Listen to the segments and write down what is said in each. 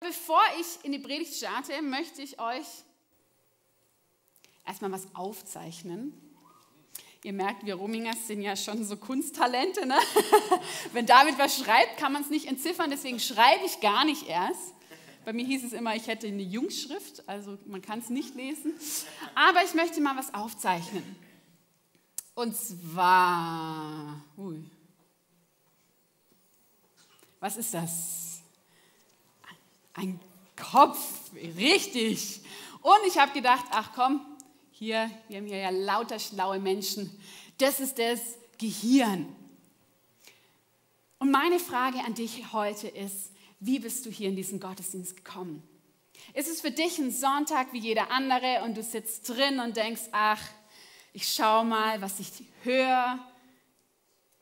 Bevor ich in die Predigt starte, möchte ich euch erstmal was aufzeichnen. Ihr merkt, wir Romingers sind ja schon so Kunsttalente. Ne? Wenn David was schreibt, kann man es nicht entziffern, deswegen schreibe ich gar nicht erst. Bei mir hieß es immer, ich hätte eine Jungschrift, also man kann es nicht lesen. Aber ich möchte mal was aufzeichnen. Und zwar, ui, was ist das? Ein Kopf, richtig. Und ich habe gedacht, ach komm, hier, wir haben hier ja lauter schlaue Menschen. Das ist das Gehirn. Und meine Frage an dich heute ist, wie bist du hier in diesen Gottesdienst gekommen? Ist es für dich ein Sonntag wie jeder andere und du sitzt drin und denkst, ach, ich schaue mal, was ich höre.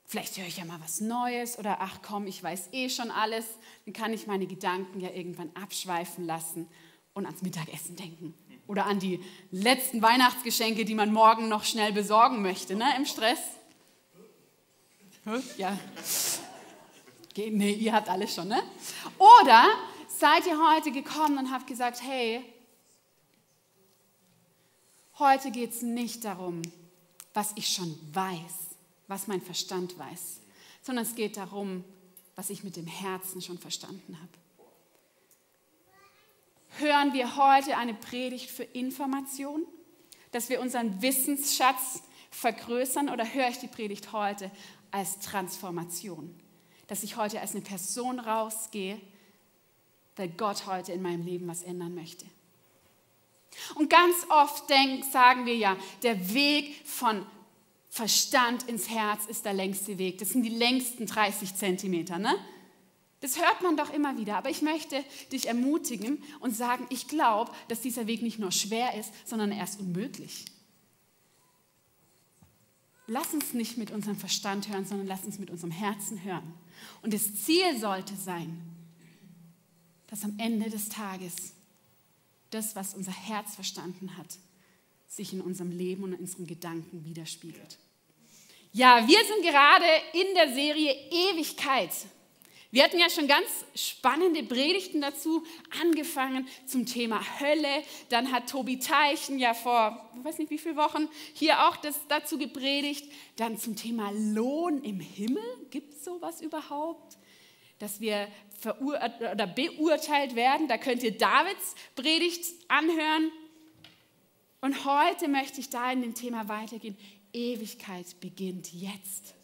Vielleicht höre ich ja mal was Neues oder ach komm, ich weiß eh schon alles. Dann kann ich meine Gedanken ja irgendwann abschweifen lassen und ans Mittagessen denken. Oder an die letzten Weihnachtsgeschenke, die man morgen noch schnell besorgen möchte, ne, im Stress. Ja. Nee, ihr habt alles schon, ne? Oder seid ihr heute gekommen und habt gesagt, hey, heute geht es nicht darum, was ich schon weiß, was mein Verstand weiß, sondern es geht darum, was ich mit dem Herzen schon verstanden habe. Hören wir heute eine Predigt für Information, dass wir unseren Wissensschatz vergrößern oder höre ich die Predigt heute als Transformation, dass ich heute als eine Person rausgehe, weil Gott heute in meinem Leben was ändern möchte. Und ganz oft denk, sagen wir ja, der Weg von Verstand ins Herz ist der längste Weg. Das sind die längsten 30 Zentimeter. Ne? Das hört man doch immer wieder. Aber ich möchte dich ermutigen und sagen, ich glaube, dass dieser Weg nicht nur schwer ist, sondern er ist unmöglich. Lass uns nicht mit unserem Verstand hören, sondern lass uns mit unserem Herzen hören. Und das Ziel sollte sein, dass am Ende des Tages das, was unser Herz verstanden hat, sich in unserem Leben und in unseren Gedanken widerspiegelt. Ja, wir sind gerade in der Serie Ewigkeit. Wir hatten ja schon ganz spannende Predigten dazu angefangen zum Thema Hölle. Dann hat Tobi Teichen ja vor, ich weiß nicht wie viele Wochen, hier auch das dazu gepredigt. Dann zum Thema Lohn im Himmel. Gibt es sowas überhaupt? Dass wir oder beurteilt werden. Da könnt ihr Davids Predigt anhören. Und heute möchte ich da in dem Thema weitergehen. Ewigkeit beginnt jetzt.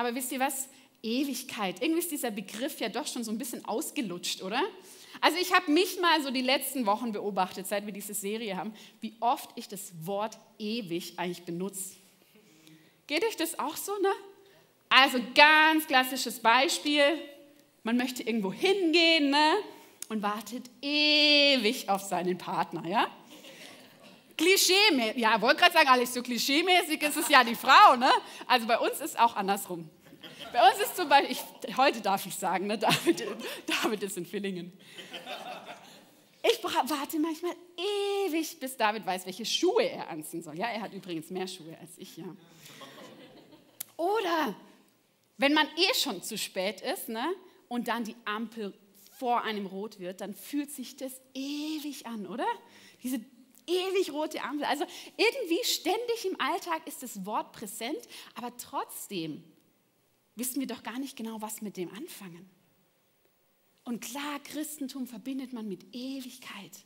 Aber wisst ihr was? Ewigkeit. Irgendwie ist dieser Begriff ja doch schon so ein bisschen ausgelutscht, oder? Also ich habe mich mal so die letzten Wochen beobachtet, seit wir diese Serie haben, wie oft ich das Wort ewig eigentlich benutze. Geht euch das auch so, ne? Also ganz klassisches Beispiel. Man möchte irgendwo hingehen, ne? Und wartet ewig auf seinen Partner, ja? Klischee, ja, wollte gerade sagen, alles so klischeemäßig ist es ja die Frau, ne? Also bei uns ist auch andersrum. Bei uns ist zum Beispiel, ich, heute darf ich sagen, ne, David, David ist in Villingen. Ich warte manchmal ewig, bis David weiß, welche Schuhe er anziehen soll. Ja, er hat übrigens mehr Schuhe als ich, ja. Oder wenn man eh schon zu spät ist ne, und dann die Ampel vor einem rot wird, dann fühlt sich das ewig an, oder? Diese ewig rote Ampel. Also irgendwie ständig im Alltag ist das Wort präsent, aber trotzdem wissen wir doch gar nicht genau, was mit dem anfangen. Und klar, Christentum verbindet man mit Ewigkeit.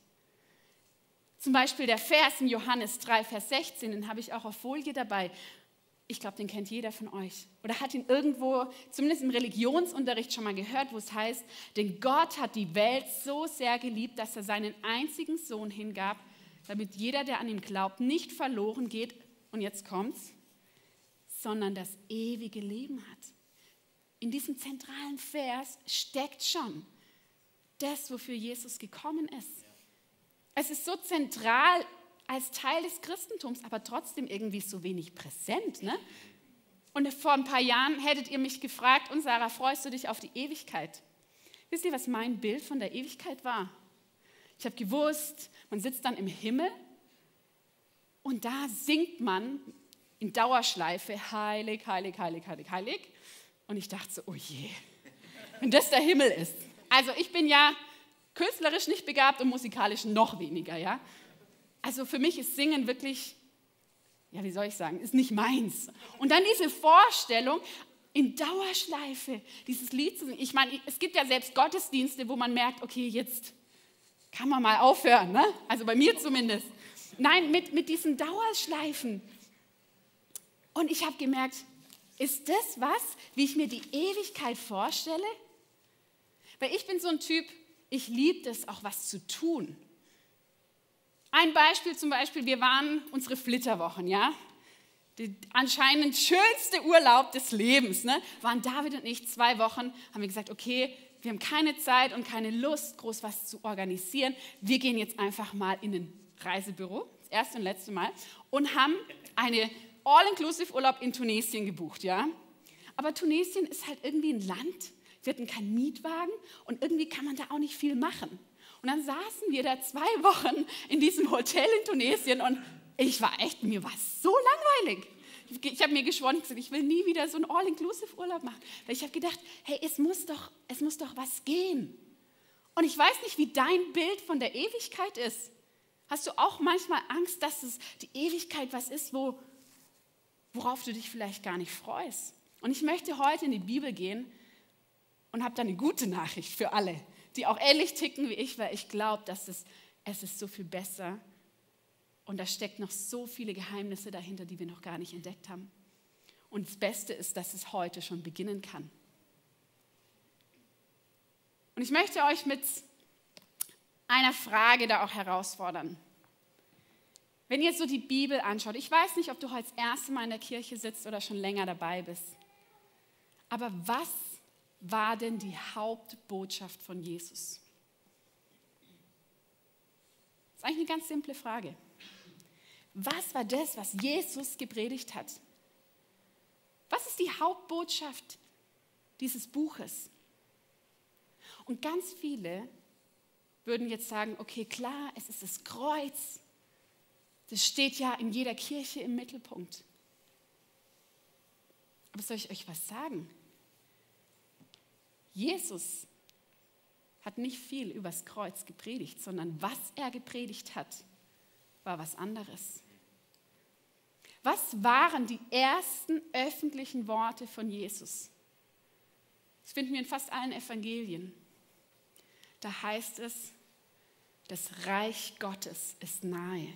Zum Beispiel der Vers in Johannes 3, Vers 16, den habe ich auch auf Folie dabei. Ich glaube, den kennt jeder von euch. Oder hat ihn irgendwo, zumindest im Religionsunterricht, schon mal gehört, wo es heißt, denn Gott hat die Welt so sehr geliebt, dass er seinen einzigen Sohn hingab, damit jeder, der an ihn glaubt, nicht verloren geht, und jetzt kommt's, sondern das ewige Leben hat. In diesem zentralen Vers steckt schon das, wofür Jesus gekommen ist. Es ist so zentral als Teil des Christentums, aber trotzdem irgendwie so wenig präsent. Ne? Und vor ein paar Jahren hättet ihr mich gefragt, und Sarah, freust du dich auf die Ewigkeit? Wisst ihr, was mein Bild von der Ewigkeit war? Ich habe gewusst, man sitzt dann im Himmel und da singt man in Dauerschleife heilig, heilig, heilig, heilig, heilig. Und ich dachte so, oh je, wenn das der Himmel ist. Also ich bin ja künstlerisch nicht begabt und musikalisch noch weniger, ja. Also für mich ist Singen wirklich, ja, wie soll ich sagen, ist nicht meins. Und dann diese Vorstellung, in Dauerschleife dieses Lied zu singen. Ich meine, es gibt ja selbst Gottesdienste, wo man merkt, okay, jetzt kann man mal aufhören, ne? also bei mir zumindest. Nein, mit, mit diesen Dauerschleifen. Und ich habe gemerkt, ist das was, wie ich mir die Ewigkeit vorstelle? Weil ich bin so ein Typ, ich liebe es auch was zu tun. Ein Beispiel zum Beispiel, wir waren unsere Flitterwochen, ja. Der anscheinend schönste Urlaub des Lebens, ne? waren David und ich zwei Wochen, haben wir gesagt, okay, wir haben keine Zeit und keine Lust, groß was zu organisieren. Wir gehen jetzt einfach mal in ein Reisebüro, das erste und letzte Mal, und haben eine All-Inclusive-Urlaub in Tunesien gebucht, ja. Aber Tunesien ist halt irgendwie ein Land, wir hatten keinen Mietwagen und irgendwie kann man da auch nicht viel machen. Und dann saßen wir da zwei Wochen in diesem Hotel in Tunesien und ich war echt, mir war so langweilig. Ich habe mir geschworen, ich will nie wieder so einen All-Inclusive-Urlaub machen. Weil ich habe gedacht, hey, es muss, doch, es muss doch was gehen. Und ich weiß nicht, wie dein Bild von der Ewigkeit ist. Hast du auch manchmal Angst, dass es die Ewigkeit was ist, wo, worauf du dich vielleicht gar nicht freust? Und ich möchte heute in die Bibel gehen und habe da eine gute Nachricht für alle, die auch ähnlich ticken wie ich, weil ich glaube, dass es, es ist so viel besser und da steckt noch so viele Geheimnisse dahinter, die wir noch gar nicht entdeckt haben. Und das Beste ist, dass es heute schon beginnen kann. Und ich möchte euch mit einer Frage da auch herausfordern. Wenn ihr so die Bibel anschaut, ich weiß nicht, ob du heute das erste Mal in der Kirche sitzt oder schon länger dabei bist, aber was war denn die Hauptbotschaft von Jesus? Das ist eigentlich eine ganz simple Frage. Was war das, was Jesus gepredigt hat? Was ist die Hauptbotschaft dieses Buches? Und ganz viele würden jetzt sagen, okay, klar, es ist das Kreuz. Das steht ja in jeder Kirche im Mittelpunkt. Aber soll ich euch was sagen? Jesus hat nicht viel übers Kreuz gepredigt, sondern was er gepredigt hat, war was anderes. Was waren die ersten öffentlichen Worte von Jesus? Das finden wir in fast allen Evangelien. Da heißt es, das Reich Gottes ist nahe.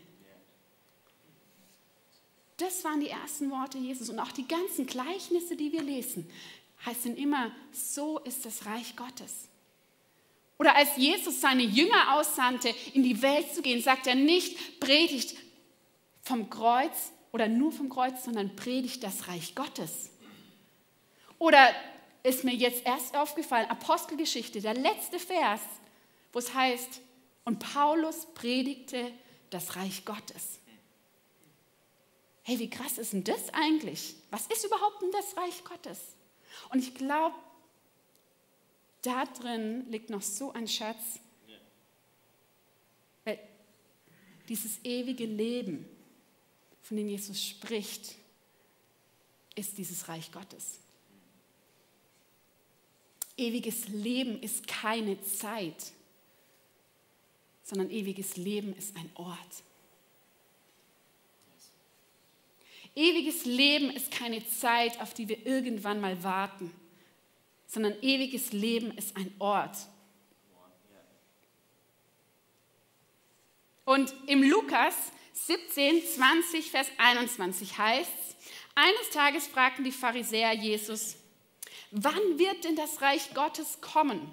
Das waren die ersten Worte Jesus. Und auch die ganzen Gleichnisse, die wir lesen, heißen immer, so ist das Reich Gottes. Oder als Jesus seine Jünger aussandte, in die Welt zu gehen, sagt er nicht, predigt vom Kreuz, oder nur vom Kreuz, sondern predigt das Reich Gottes. Oder ist mir jetzt erst aufgefallen, Apostelgeschichte, der letzte Vers, wo es heißt, und Paulus predigte das Reich Gottes. Hey, wie krass ist denn das eigentlich? Was ist überhaupt denn das Reich Gottes? Und ich glaube, da drin liegt noch so ein Schatz. Weil dieses ewige Leben, von dem Jesus spricht, ist dieses Reich Gottes. Ewiges Leben ist keine Zeit, sondern ewiges Leben ist ein Ort. Ewiges Leben ist keine Zeit, auf die wir irgendwann mal warten, sondern ewiges Leben ist ein Ort. Und im Lukas 17, 20, Vers 21 heißt es, eines Tages fragten die Pharisäer Jesus, wann wird denn das Reich Gottes kommen?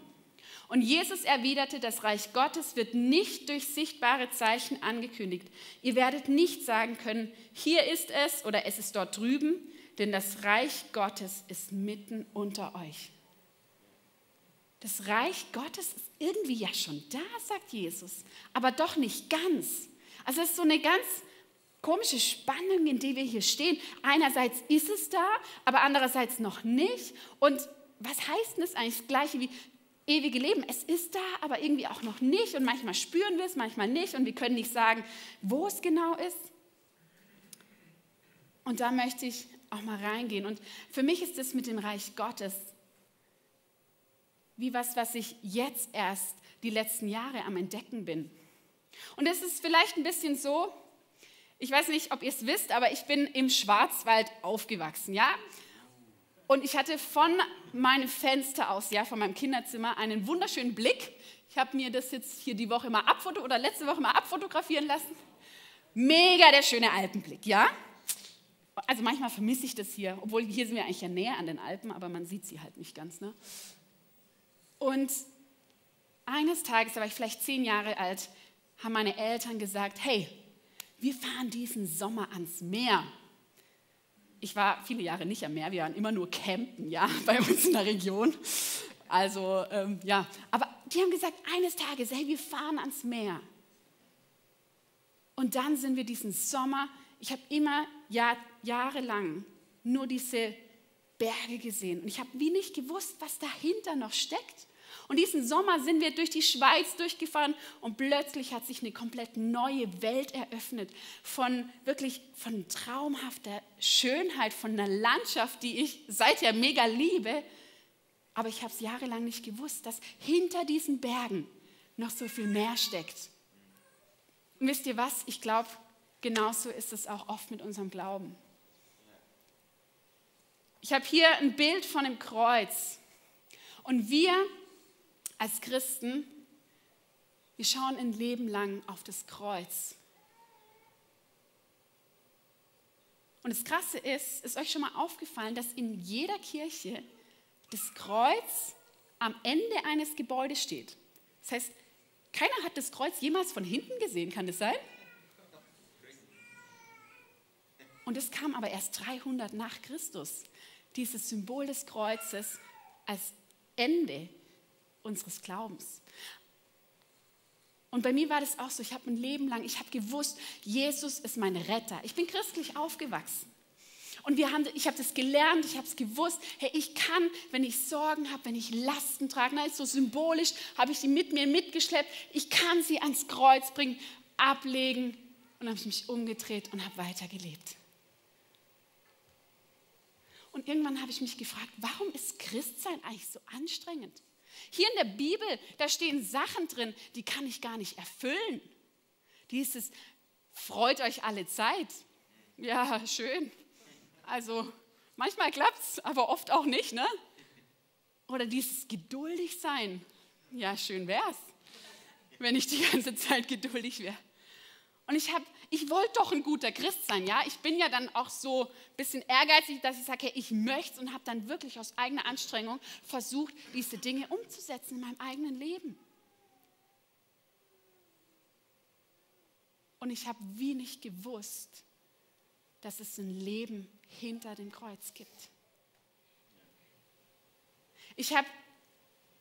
Und Jesus erwiderte, das Reich Gottes wird nicht durch sichtbare Zeichen angekündigt. Ihr werdet nicht sagen können, hier ist es oder es ist dort drüben, denn das Reich Gottes ist mitten unter euch. Das Reich Gottes ist irgendwie ja schon da, sagt Jesus, aber doch nicht ganz. Also es ist so eine ganz komische Spannung, in der wir hier stehen. Einerseits ist es da, aber andererseits noch nicht. Und was heißt denn das eigentlich? Das Gleiche wie, ewige Leben. Es ist da, aber irgendwie auch noch nicht. Und manchmal spüren wir es, manchmal nicht. Und wir können nicht sagen, wo es genau ist. Und da möchte ich auch mal reingehen. Und für mich ist es mit dem Reich Gottes wie was, was ich jetzt erst die letzten Jahre am Entdecken bin. Und es ist vielleicht ein bisschen so, ich weiß nicht, ob ihr es wisst, aber ich bin im Schwarzwald aufgewachsen, ja? Und ich hatte von meinem Fenster aus, ja, von meinem Kinderzimmer, einen wunderschönen Blick. Ich habe mir das jetzt hier die Woche mal abfoto oder letzte Woche mal abfotografieren lassen. Mega der schöne Alpenblick, ja? Also manchmal vermisse ich das hier, obwohl hier sind wir eigentlich ja näher an den Alpen, aber man sieht sie halt nicht ganz, ne? Und eines Tages, da war ich vielleicht zehn Jahre alt, haben meine Eltern gesagt, hey, wir fahren diesen Sommer ans Meer. Ich war viele Jahre nicht am Meer, wir waren immer nur campen, ja, bei uns in der Region. Also, ähm, ja, aber die haben gesagt, eines Tages, hey, wir fahren ans Meer. Und dann sind wir diesen Sommer, ich habe immer Jahr, jahrelang nur diese Berge gesehen. Und ich habe wie nicht gewusst, was dahinter noch steckt. Und diesen Sommer sind wir durch die Schweiz durchgefahren und plötzlich hat sich eine komplett neue Welt eröffnet von wirklich von traumhafter Schönheit, von einer Landschaft, die ich seither mega liebe. Aber ich habe es jahrelang nicht gewusst, dass hinter diesen Bergen noch so viel mehr steckt. Und wisst ihr was? Ich glaube, genauso ist es auch oft mit unserem Glauben. Ich habe hier ein Bild von einem Kreuz. Und wir als Christen, wir schauen ein Leben lang auf das Kreuz. Und das Krasse ist, ist euch schon mal aufgefallen, dass in jeder Kirche das Kreuz am Ende eines Gebäudes steht. Das heißt, keiner hat das Kreuz jemals von hinten gesehen, kann das sein? Und es kam aber erst 300 nach Christus, dieses Symbol des Kreuzes als Ende unseres Glaubens. Und bei mir war das auch so, ich habe ein Leben lang, ich habe gewusst, Jesus ist mein Retter. Ich bin christlich aufgewachsen. Und wir haben, ich habe das gelernt, ich habe es gewusst, hey, ich kann, wenn ich Sorgen habe, wenn ich Lasten trage, na, so symbolisch habe ich sie mit mir mitgeschleppt, ich kann sie ans Kreuz bringen, ablegen und habe mich umgedreht und habe weitergelebt. Und irgendwann habe ich mich gefragt, warum ist Christsein eigentlich so anstrengend? Hier in der Bibel, da stehen Sachen drin, die kann ich gar nicht erfüllen. Dieses, freut euch alle Zeit. Ja, schön. Also manchmal klappt es, aber oft auch nicht. Ne? Oder dieses geduldig sein. Ja, schön wäre es, wenn ich die ganze Zeit geduldig wäre. Und ich, hab, ich wollte doch ein guter Christ sein, ja. Ich bin ja dann auch so ein bisschen ehrgeizig, dass ich sage, hey, ich möchte es und habe dann wirklich aus eigener Anstrengung versucht, diese Dinge umzusetzen in meinem eigenen Leben. Und ich habe wie nicht gewusst, dass es ein Leben hinter dem Kreuz gibt. Ich habe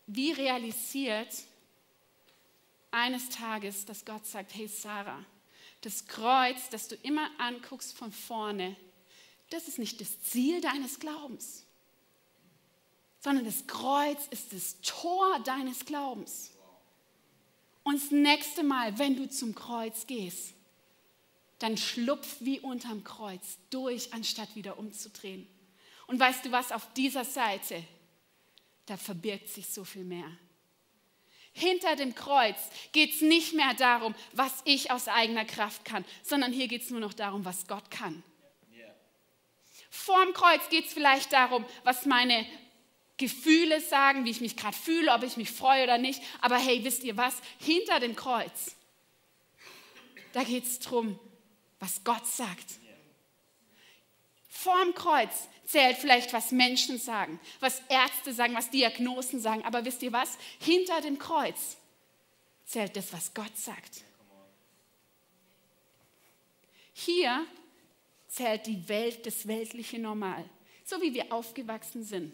wie realisiert eines Tages, dass Gott sagt, hey Sarah, das Kreuz, das du immer anguckst von vorne, das ist nicht das Ziel deines Glaubens, sondern das Kreuz ist das Tor deines Glaubens. Und das nächste Mal, wenn du zum Kreuz gehst, dann schlupf wie unterm Kreuz durch, anstatt wieder umzudrehen. Und weißt du was, auf dieser Seite, da verbirgt sich so viel mehr. Hinter dem Kreuz geht es nicht mehr darum, was ich aus eigener Kraft kann, sondern hier geht es nur noch darum, was Gott kann. Vorm Kreuz geht es vielleicht darum, was meine Gefühle sagen, wie ich mich gerade fühle, ob ich mich freue oder nicht. Aber hey, wisst ihr was? Hinter dem Kreuz, da geht es darum, was Gott sagt. Vorm Kreuz zählt vielleicht, was Menschen sagen, was Ärzte sagen, was Diagnosen sagen. Aber wisst ihr was? Hinter dem Kreuz zählt das, was Gott sagt. Hier zählt die Welt, das weltliche Normal, so wie wir aufgewachsen sind.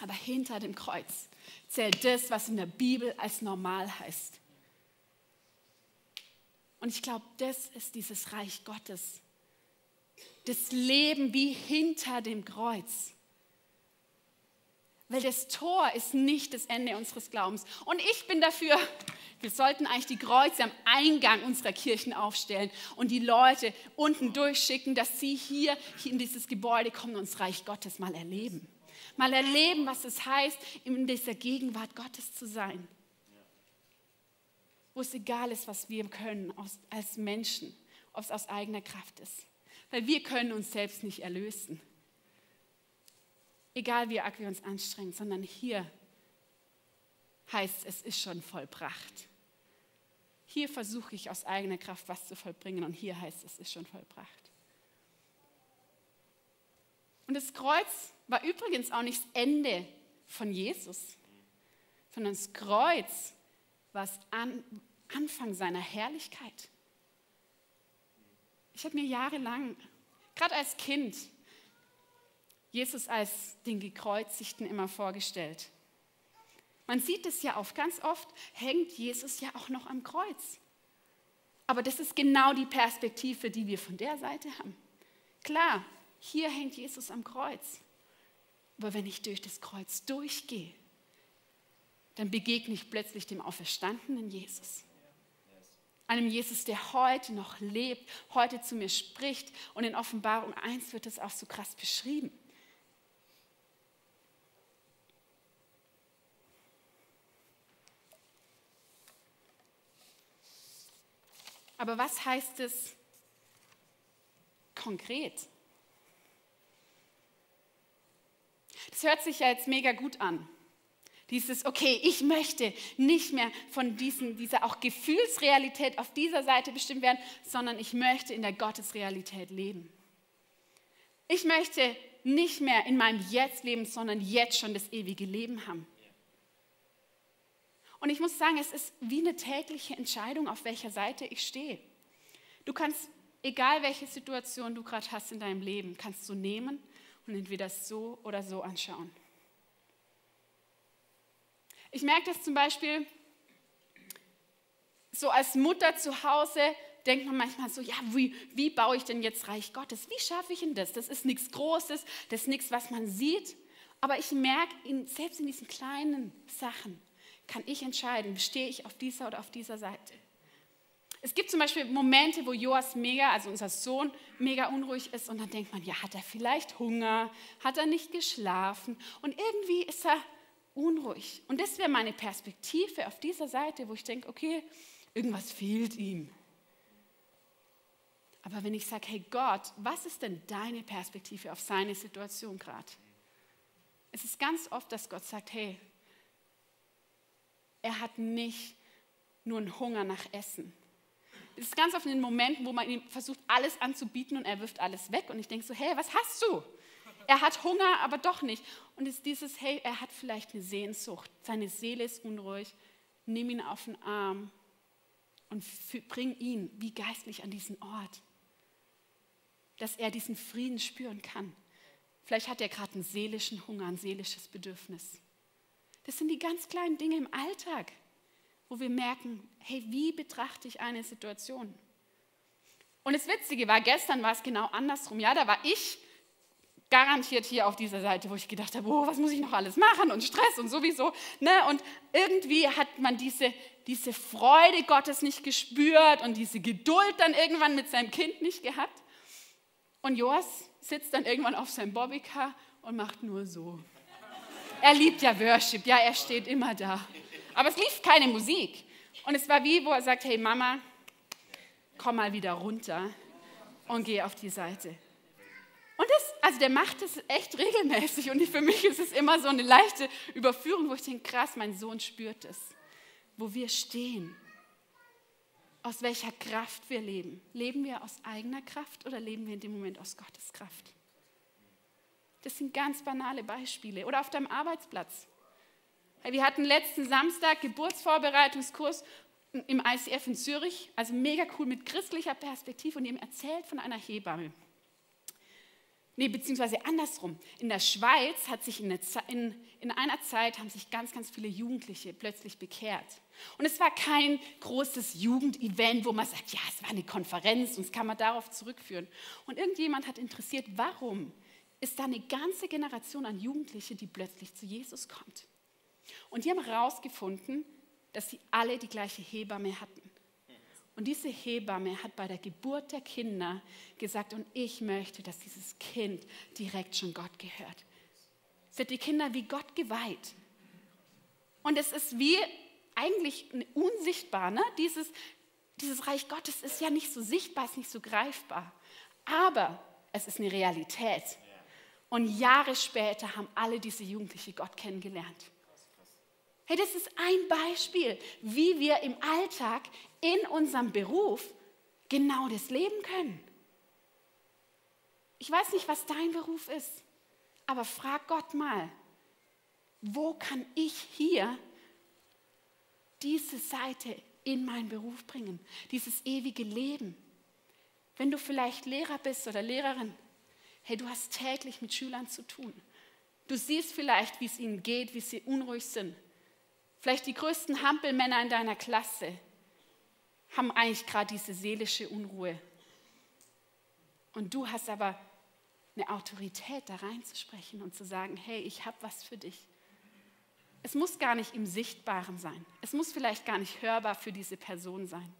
Aber hinter dem Kreuz zählt das, was in der Bibel als normal heißt. Und ich glaube, das ist dieses Reich Gottes das Leben wie hinter dem Kreuz. Weil das Tor ist nicht das Ende unseres Glaubens. Und ich bin dafür, wir sollten eigentlich die Kreuze am Eingang unserer Kirchen aufstellen und die Leute unten durchschicken, dass sie hier, hier in dieses Gebäude kommen und das Reich Gottes mal erleben. Mal erleben, was es heißt, in dieser Gegenwart Gottes zu sein. Wo es egal ist, was wir können als Menschen, ob es aus eigener Kraft ist. Weil wir können uns selbst nicht erlösen egal wie arg wir uns anstrengen, sondern hier heißt es ist schon vollbracht. Hier versuche ich aus eigener Kraft was zu vollbringen und hier heißt es ist schon vollbracht. Und das Kreuz war übrigens auch nicht das Ende von Jesus, sondern das Kreuz war das Anfang seiner Herrlichkeit. Ich habe mir jahrelang, gerade als Kind, Jesus als den Gekreuzigten immer vorgestellt. Man sieht es ja oft, ganz oft hängt Jesus ja auch noch am Kreuz. Aber das ist genau die Perspektive, die wir von der Seite haben. Klar, hier hängt Jesus am Kreuz. Aber wenn ich durch das Kreuz durchgehe, dann begegne ich plötzlich dem auferstandenen Jesus. Einem Jesus, der heute noch lebt, heute zu mir spricht. Und in Offenbarung 1 wird das auch so krass beschrieben. Aber was heißt es konkret? Das hört sich ja jetzt mega gut an. Dieses, okay, ich möchte nicht mehr von diesen, dieser auch Gefühlsrealität auf dieser Seite bestimmt werden, sondern ich möchte in der Gottesrealität leben. Ich möchte nicht mehr in meinem Jetzt leben, sondern jetzt schon das ewige Leben haben. Und ich muss sagen, es ist wie eine tägliche Entscheidung, auf welcher Seite ich stehe. Du kannst, egal welche Situation du gerade hast in deinem Leben, kannst du nehmen und entweder so oder so anschauen. Ich merke das zum Beispiel so als Mutter zu Hause, denkt man manchmal so, ja, wie, wie baue ich denn jetzt Reich Gottes? Wie schaffe ich denn das? Das ist nichts Großes, das ist nichts, was man sieht. Aber ich merke, selbst in diesen kleinen Sachen, kann ich entscheiden, stehe ich auf dieser oder auf dieser Seite. Es gibt zum Beispiel Momente, wo Joas mega, also unser Sohn, mega unruhig ist und dann denkt man, ja, hat er vielleicht Hunger, hat er nicht geschlafen und irgendwie ist er unruhig. Und das wäre meine Perspektive auf dieser Seite, wo ich denke, okay, irgendwas fehlt ihm. Aber wenn ich sage, hey Gott, was ist denn deine Perspektive auf seine Situation gerade? Es ist ganz oft, dass Gott sagt, hey, er hat nicht nur einen Hunger nach Essen. Es ist ganz oft in den Momenten, wo man ihm versucht, alles anzubieten und er wirft alles weg. Und ich denke so, hey, was hast du? Er hat Hunger, aber doch nicht. Und es ist dieses, hey, er hat vielleicht eine Sehnsucht. Seine Seele ist unruhig. Nimm ihn auf den Arm und bring ihn wie geistlich an diesen Ort, dass er diesen Frieden spüren kann. Vielleicht hat er gerade einen seelischen Hunger, ein seelisches Bedürfnis. Das sind die ganz kleinen Dinge im Alltag, wo wir merken, hey, wie betrachte ich eine Situation? Und das Witzige war, gestern war es genau andersrum. Ja, da war ich garantiert hier auf dieser Seite, wo ich gedacht habe, oh, was muss ich noch alles machen und Stress und sowieso. Ne? Und irgendwie hat man diese, diese Freude Gottes nicht gespürt und diese Geduld dann irgendwann mit seinem Kind nicht gehabt. Und Joas sitzt dann irgendwann auf seinem Bobbycar und macht nur so. Er liebt ja Worship, ja, er steht immer da. Aber es lief keine Musik. Und es war wie, wo er sagt, hey Mama, komm mal wieder runter und geh auf die Seite. Und das, also der macht das echt regelmäßig und für mich ist es immer so eine leichte Überführung, wo ich denke, krass, mein Sohn spürt es, wo wir stehen, aus welcher Kraft wir leben. Leben wir aus eigener Kraft oder leben wir in dem Moment aus Gottes Kraft? Das sind ganz banale Beispiele. Oder auf deinem Arbeitsplatz. Wir hatten letzten Samstag Geburtsvorbereitungskurs im ICF in Zürich, also mega cool mit christlicher Perspektive und ihm erzählt von einer Hebamme. Nee, beziehungsweise andersrum. In der Schweiz hat sich in, in, in, einer Zeit haben sich ganz, ganz viele Jugendliche plötzlich bekehrt. Und es war kein großes Jugendevent, wo man sagt, ja, es war eine Konferenz und das kann man darauf zurückführen. Und irgendjemand hat interessiert, warum ist da eine ganze Generation an Jugendlichen, die plötzlich zu Jesus kommt. Und die haben herausgefunden, dass sie alle die gleiche Hebamme hatten. Und diese Hebamme hat bei der Geburt der Kinder gesagt, und ich möchte, dass dieses Kind direkt schon Gott gehört. Sie hat die Kinder wie Gott geweiht. Und es ist wie eigentlich unsichtbar, ne? dieses, dieses Reich Gottes ist ja nicht so sichtbar, ist nicht so greifbar. Aber es ist eine Realität. Und Jahre später haben alle diese Jugendliche Gott kennengelernt. Hey, das ist ein Beispiel, wie wir im Alltag in unserem Beruf genau das leben können. Ich weiß nicht, was dein Beruf ist, aber frag Gott mal, wo kann ich hier diese Seite in meinen Beruf bringen, dieses ewige Leben? Wenn du vielleicht Lehrer bist oder Lehrerin, hey, du hast täglich mit Schülern zu tun. Du siehst vielleicht, wie es ihnen geht, wie sie unruhig sind. Vielleicht die größten Hampelmänner in deiner Klasse haben eigentlich gerade diese seelische Unruhe. Und du hast aber eine Autorität, da reinzusprechen und zu sagen, hey, ich habe was für dich. Es muss gar nicht im Sichtbaren sein. Es muss vielleicht gar nicht hörbar für diese Person sein.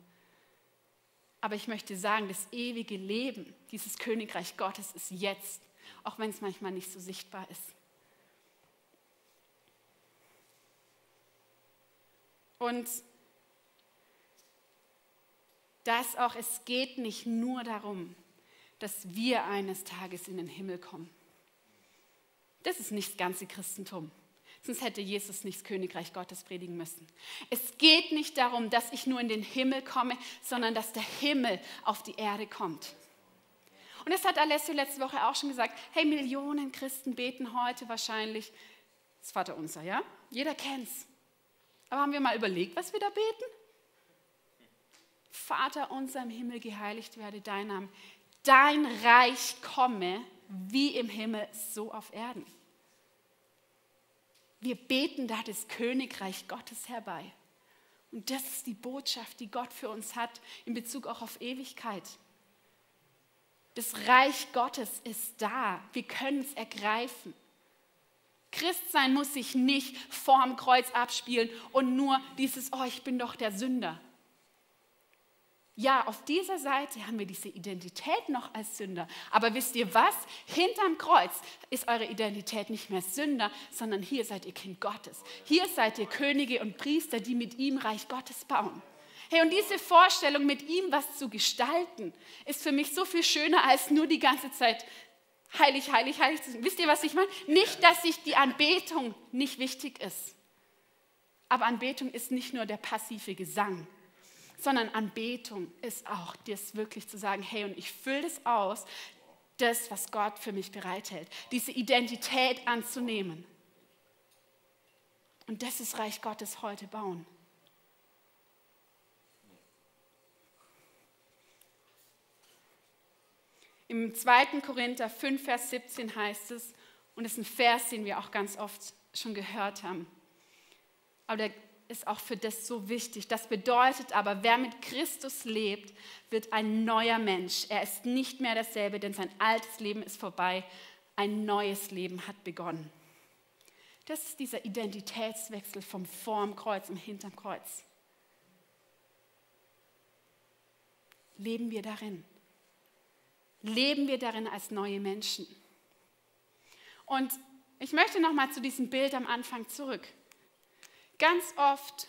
Aber ich möchte sagen, das ewige Leben, dieses Königreich Gottes ist jetzt, auch wenn es manchmal nicht so sichtbar ist. Und dass auch es geht nicht nur darum, dass wir eines Tages in den Himmel kommen. Das ist nicht das ganze Christentum. Sonst hätte Jesus nicht das Königreich Gottes predigen müssen. Es geht nicht darum, dass ich nur in den Himmel komme, sondern dass der Himmel auf die Erde kommt. Und das hat Alessio letzte Woche auch schon gesagt. Hey, Millionen Christen beten heute wahrscheinlich das Vaterunser, ja? Jeder kennt's. Aber haben wir mal überlegt, was wir da beten? Vater unser im Himmel, geheiligt werde dein Name. Dein Reich komme wie im Himmel, so auf Erden. Wir beten da das Königreich Gottes herbei. Und das ist die Botschaft, die Gott für uns hat in Bezug auch auf Ewigkeit. Das Reich Gottes ist da. Wir können es ergreifen. Christsein muss sich nicht vorm Kreuz abspielen und nur dieses, oh, ich bin doch der Sünder. Ja, auf dieser Seite haben wir diese Identität noch als Sünder. Aber wisst ihr was? Hinterm Kreuz ist eure Identität nicht mehr Sünder, sondern hier seid ihr Kind Gottes. Hier seid ihr Könige und Priester, die mit ihm Reich Gottes bauen. Hey, und diese Vorstellung, mit ihm was zu gestalten, ist für mich so viel schöner, als nur die ganze Zeit heilig, heilig, heilig zu sein. Wisst ihr, was ich meine? Nicht, dass sich die Anbetung nicht wichtig ist. Aber Anbetung ist nicht nur der passive Gesang, sondern Anbetung ist auch das wirklich zu sagen, hey, und ich fülle das aus, das, was Gott für mich bereithält, diese Identität anzunehmen. Und das ist Reich Gottes heute bauen. Im 2. Korinther 5, Vers 17 heißt es, und es ist ein Vers, den wir auch ganz oft schon gehört haben, aber der ist auch für das so wichtig. Das bedeutet aber, wer mit Christus lebt, wird ein neuer Mensch. Er ist nicht mehr dasselbe, denn sein altes Leben ist vorbei. Ein neues Leben hat begonnen. Das ist dieser Identitätswechsel vom vorm Kreuz und hinterm Kreuz. Leben wir darin? leben wir darin als neue Menschen. Und ich möchte noch mal zu diesem Bild am Anfang zurück. Ganz oft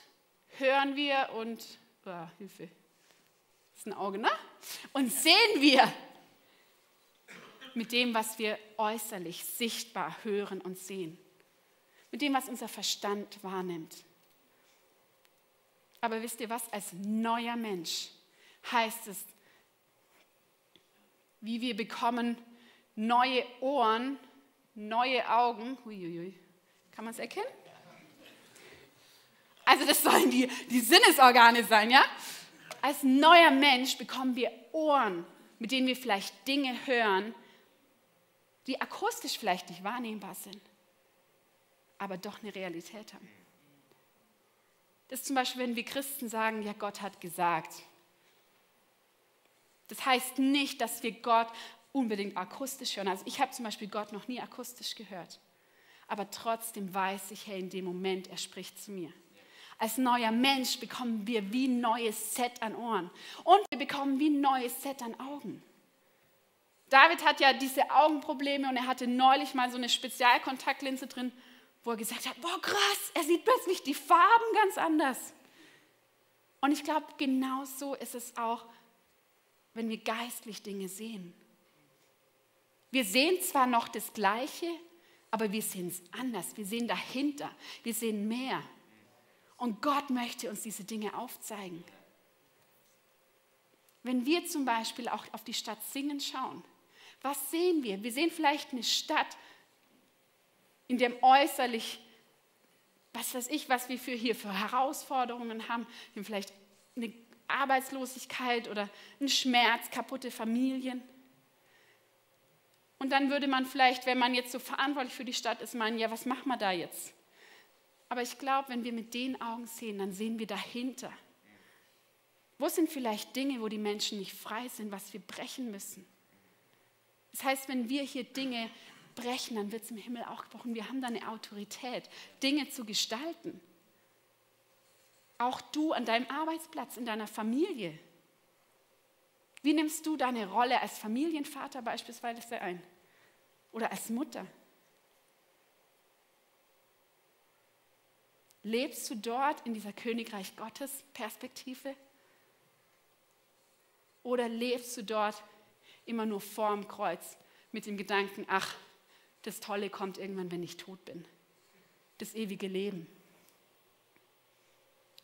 hören wir und oh, Hilfe, das ist ein Auge, ne? Und sehen wir mit dem, was wir äußerlich sichtbar hören und sehen, mit dem, was unser Verstand wahrnimmt. Aber wisst ihr was? Als neuer Mensch heißt es, wie wir bekommen neue Ohren, neue Augen. Uiuiui. Kann man es erkennen? Also das sollen die, die Sinnesorgane sein, ja? Als neuer Mensch bekommen wir Ohren, mit denen wir vielleicht Dinge hören, die akustisch vielleicht nicht wahrnehmbar sind, aber doch eine Realität haben. Das ist zum Beispiel, wenn wir Christen sagen, ja, Gott hat gesagt. Das heißt nicht, dass wir Gott unbedingt akustisch hören. Also ich habe zum Beispiel Gott noch nie akustisch gehört. Aber trotzdem weiß ich, hey, in dem Moment, er spricht zu mir. Als neuer Mensch bekommen wir wie ein neues Set an Ohren. Und wir bekommen wie ein neues Set an Augen. David hat ja diese Augenprobleme und er hatte neulich mal so eine Spezialkontaktlinse drin, wo er gesagt hat, boah krass, er sieht plötzlich die Farben ganz anders. Und ich glaube, genau so ist es auch, wenn wir geistlich Dinge sehen. Wir sehen zwar noch das Gleiche, aber wir sehen es anders. Wir sehen dahinter. Wir sehen mehr. Und Gott möchte uns diese Dinge aufzeigen. Wenn wir zum Beispiel auch auf die Stadt Singen schauen, was sehen wir? Wir sehen vielleicht eine Stadt, in dem äußerlich, was weiß ich, was wir für hier für Herausforderungen haben. Wir haben vielleicht eine Arbeitslosigkeit oder einen Schmerz, kaputte Familien. Und dann würde man vielleicht, wenn man jetzt so verantwortlich für die Stadt ist, meinen, ja, was machen wir da jetzt? Aber ich glaube, wenn wir mit den Augen sehen, dann sehen wir dahinter. Wo sind vielleicht Dinge, wo die Menschen nicht frei sind, was wir brechen müssen? Das heißt, wenn wir hier Dinge brechen, dann wird es im Himmel auch gebrochen. Wir haben da eine Autorität, Dinge zu gestalten. Auch du an deinem Arbeitsplatz, in deiner Familie. Wie nimmst du deine Rolle als Familienvater beispielsweise ein? Oder als Mutter? Lebst du dort in dieser Königreich Gottes Perspektive? Oder lebst du dort immer nur vorm Kreuz mit dem Gedanken, ach, das Tolle kommt irgendwann, wenn ich tot bin. Das ewige Leben.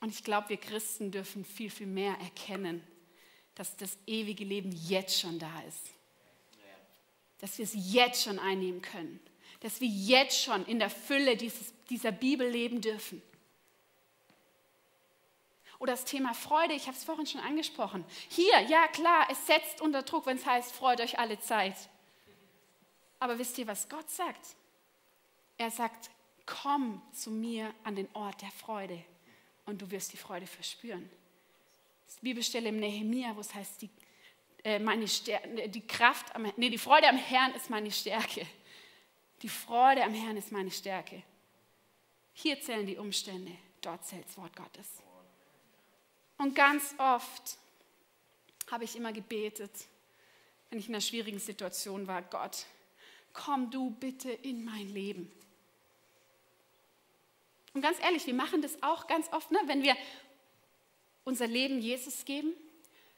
Und ich glaube, wir Christen dürfen viel, viel mehr erkennen, dass das ewige Leben jetzt schon da ist. Dass wir es jetzt schon einnehmen können. Dass wir jetzt schon in der Fülle dieses, dieser Bibel leben dürfen. Oder das Thema Freude, ich habe es vorhin schon angesprochen. Hier, ja klar, es setzt unter Druck, wenn es heißt, freut euch alle Zeit. Aber wisst ihr, was Gott sagt? Er sagt, komm zu mir an den Ort der Freude und du wirst die Freude verspüren. Das Bibelstelle im Nehemia, wo es heißt, die, äh, meine Stärke, die Kraft, am, nee, die Freude am Herrn ist meine Stärke. Die Freude am Herrn ist meine Stärke. Hier zählen die Umstände, dort zählt das Wort Gottes. Und ganz oft habe ich immer gebetet, wenn ich in einer schwierigen Situation war, Gott, komm du bitte in mein Leben. Und ganz ehrlich, wir machen das auch ganz oft, ne? wenn wir unser Leben Jesus geben,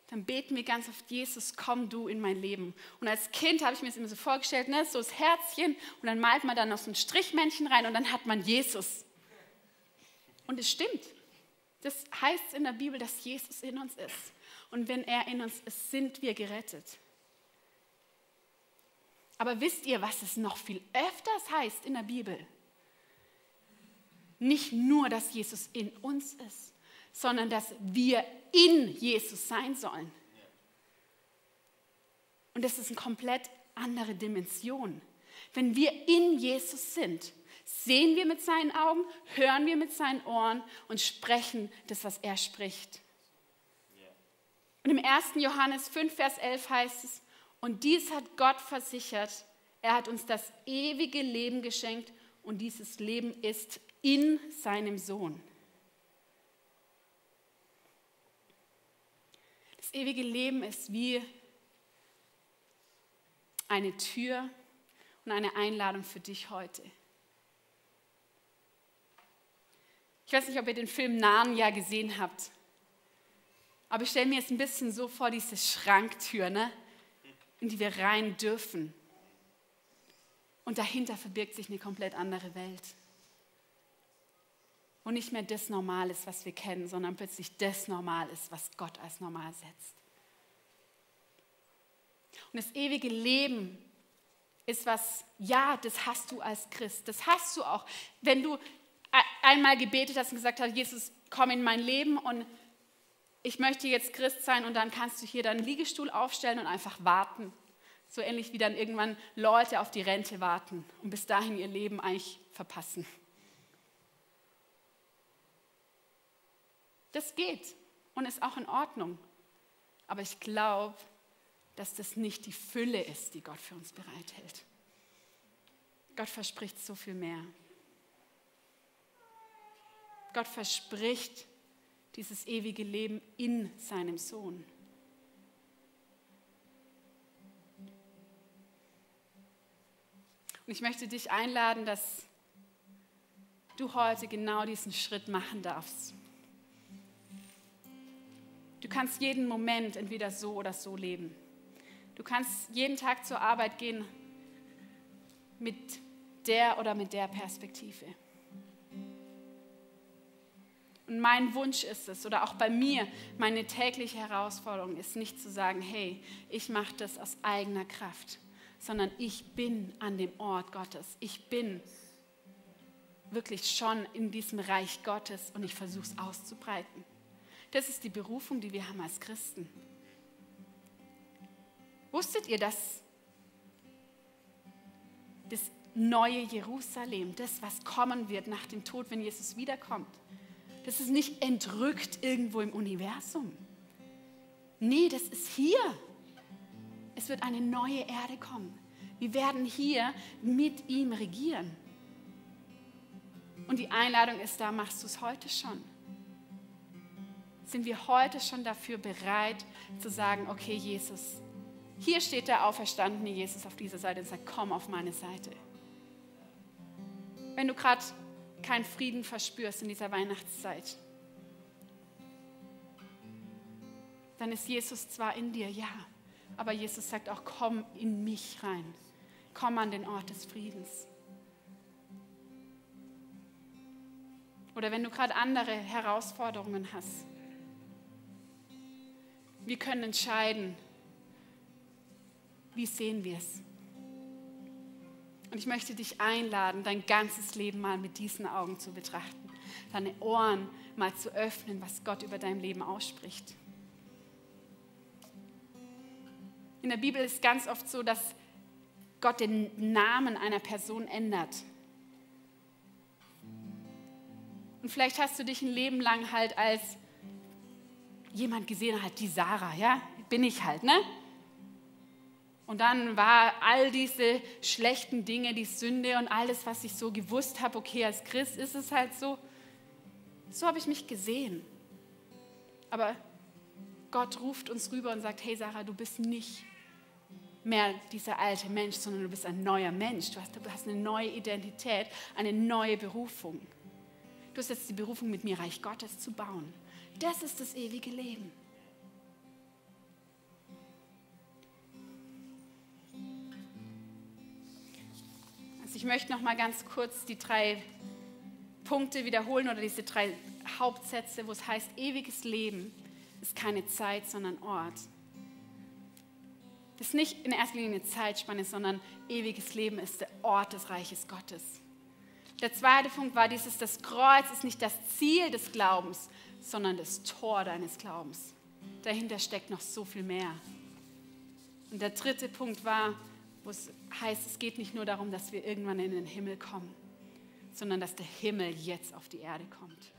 dann beten wir ganz oft, Jesus, komm du in mein Leben. Und als Kind habe ich mir das immer so vorgestellt, ne? so das Herzchen und dann malt man da noch so ein Strichmännchen rein und dann hat man Jesus. Und es stimmt. Das heißt in der Bibel, dass Jesus in uns ist. Und wenn er in uns ist, sind wir gerettet. Aber wisst ihr, was es noch viel öfters heißt in der Bibel? Nicht nur, dass Jesus in uns ist, sondern dass wir in Jesus sein sollen. Und das ist eine komplett andere Dimension. Wenn wir in Jesus sind, sehen wir mit seinen Augen, hören wir mit seinen Ohren und sprechen das, was er spricht. Und im 1. Johannes 5, Vers 11 heißt es, und dies hat Gott versichert, er hat uns das ewige Leben geschenkt und dieses Leben ist in seinem Sohn. Das ewige Leben ist wie eine Tür und eine Einladung für dich heute. Ich weiß nicht, ob ihr den Film Narnia gesehen habt. Aber ich stelle mir jetzt ein bisschen so vor, diese Schranktür, ne? in die wir rein dürfen. Und dahinter verbirgt sich eine komplett andere Welt. Wo nicht mehr das Normal ist, was wir kennen, sondern plötzlich das Normal ist, was Gott als normal setzt. Und das ewige Leben ist was, ja, das hast du als Christ. Das hast du auch. Wenn du einmal gebetet hast und gesagt hast, Jesus, komm in mein Leben und ich möchte jetzt Christ sein und dann kannst du hier deinen Liegestuhl aufstellen und einfach warten. So ähnlich wie dann irgendwann Leute auf die Rente warten und bis dahin ihr Leben eigentlich verpassen. Das geht und ist auch in Ordnung. Aber ich glaube, dass das nicht die Fülle ist, die Gott für uns bereithält. Gott verspricht so viel mehr. Gott verspricht dieses ewige Leben in seinem Sohn. Und ich möchte dich einladen, dass du heute genau diesen Schritt machen darfst. Du kannst jeden Moment entweder so oder so leben. Du kannst jeden Tag zur Arbeit gehen mit der oder mit der Perspektive. Und mein Wunsch ist es, oder auch bei mir, meine tägliche Herausforderung ist nicht zu sagen, hey, ich mache das aus eigener Kraft, sondern ich bin an dem Ort Gottes. Ich bin wirklich schon in diesem Reich Gottes und ich versuche es auszubreiten. Das ist die Berufung, die wir haben als Christen. Wusstet ihr, dass das neue Jerusalem, das, was kommen wird nach dem Tod, wenn Jesus wiederkommt, das ist nicht entrückt irgendwo im Universum. Nee, das ist hier. Es wird eine neue Erde kommen. Wir werden hier mit ihm regieren. Und die Einladung ist da, machst du es heute schon? Sind wir heute schon dafür bereit zu sagen, okay Jesus, hier steht der auferstandene Jesus auf dieser Seite und sagt, komm auf meine Seite. Wenn du gerade keinen Frieden verspürst in dieser Weihnachtszeit, dann ist Jesus zwar in dir, ja, aber Jesus sagt auch, komm in mich rein. Komm an den Ort des Friedens. Oder wenn du gerade andere Herausforderungen hast. Wir können entscheiden, wie sehen wir es. Und ich möchte dich einladen, dein ganzes Leben mal mit diesen Augen zu betrachten, deine Ohren mal zu öffnen, was Gott über dein Leben ausspricht. In der Bibel ist ganz oft so, dass Gott den Namen einer Person ändert. Und vielleicht hast du dich ein Leben lang halt als jemand gesehen, halt die Sarah, ja, bin ich halt, ne? Und dann war all diese schlechten Dinge, die Sünde und alles, was ich so gewusst habe, okay, als Christ ist es halt so, so habe ich mich gesehen. Aber Gott ruft uns rüber und sagt, hey Sarah, du bist nicht mehr dieser alte Mensch, sondern du bist ein neuer Mensch. Du hast, du hast eine neue Identität, eine neue Berufung. Du hast jetzt die Berufung, mit mir Reich Gottes zu bauen. Das ist das ewige Leben. Ich möchte noch mal ganz kurz die drei Punkte wiederholen oder diese drei Hauptsätze, wo es heißt, ewiges Leben ist keine Zeit, sondern Ort. Das ist nicht in erster Linie eine Zeitspanne, sondern ewiges Leben ist der Ort des Reiches Gottes. Der zweite Punkt war dieses, das Kreuz ist nicht das Ziel des Glaubens, sondern das Tor deines Glaubens. Dahinter steckt noch so viel mehr. Und der dritte Punkt war, wo es heißt, es geht nicht nur darum, dass wir irgendwann in den Himmel kommen, sondern dass der Himmel jetzt auf die Erde kommt.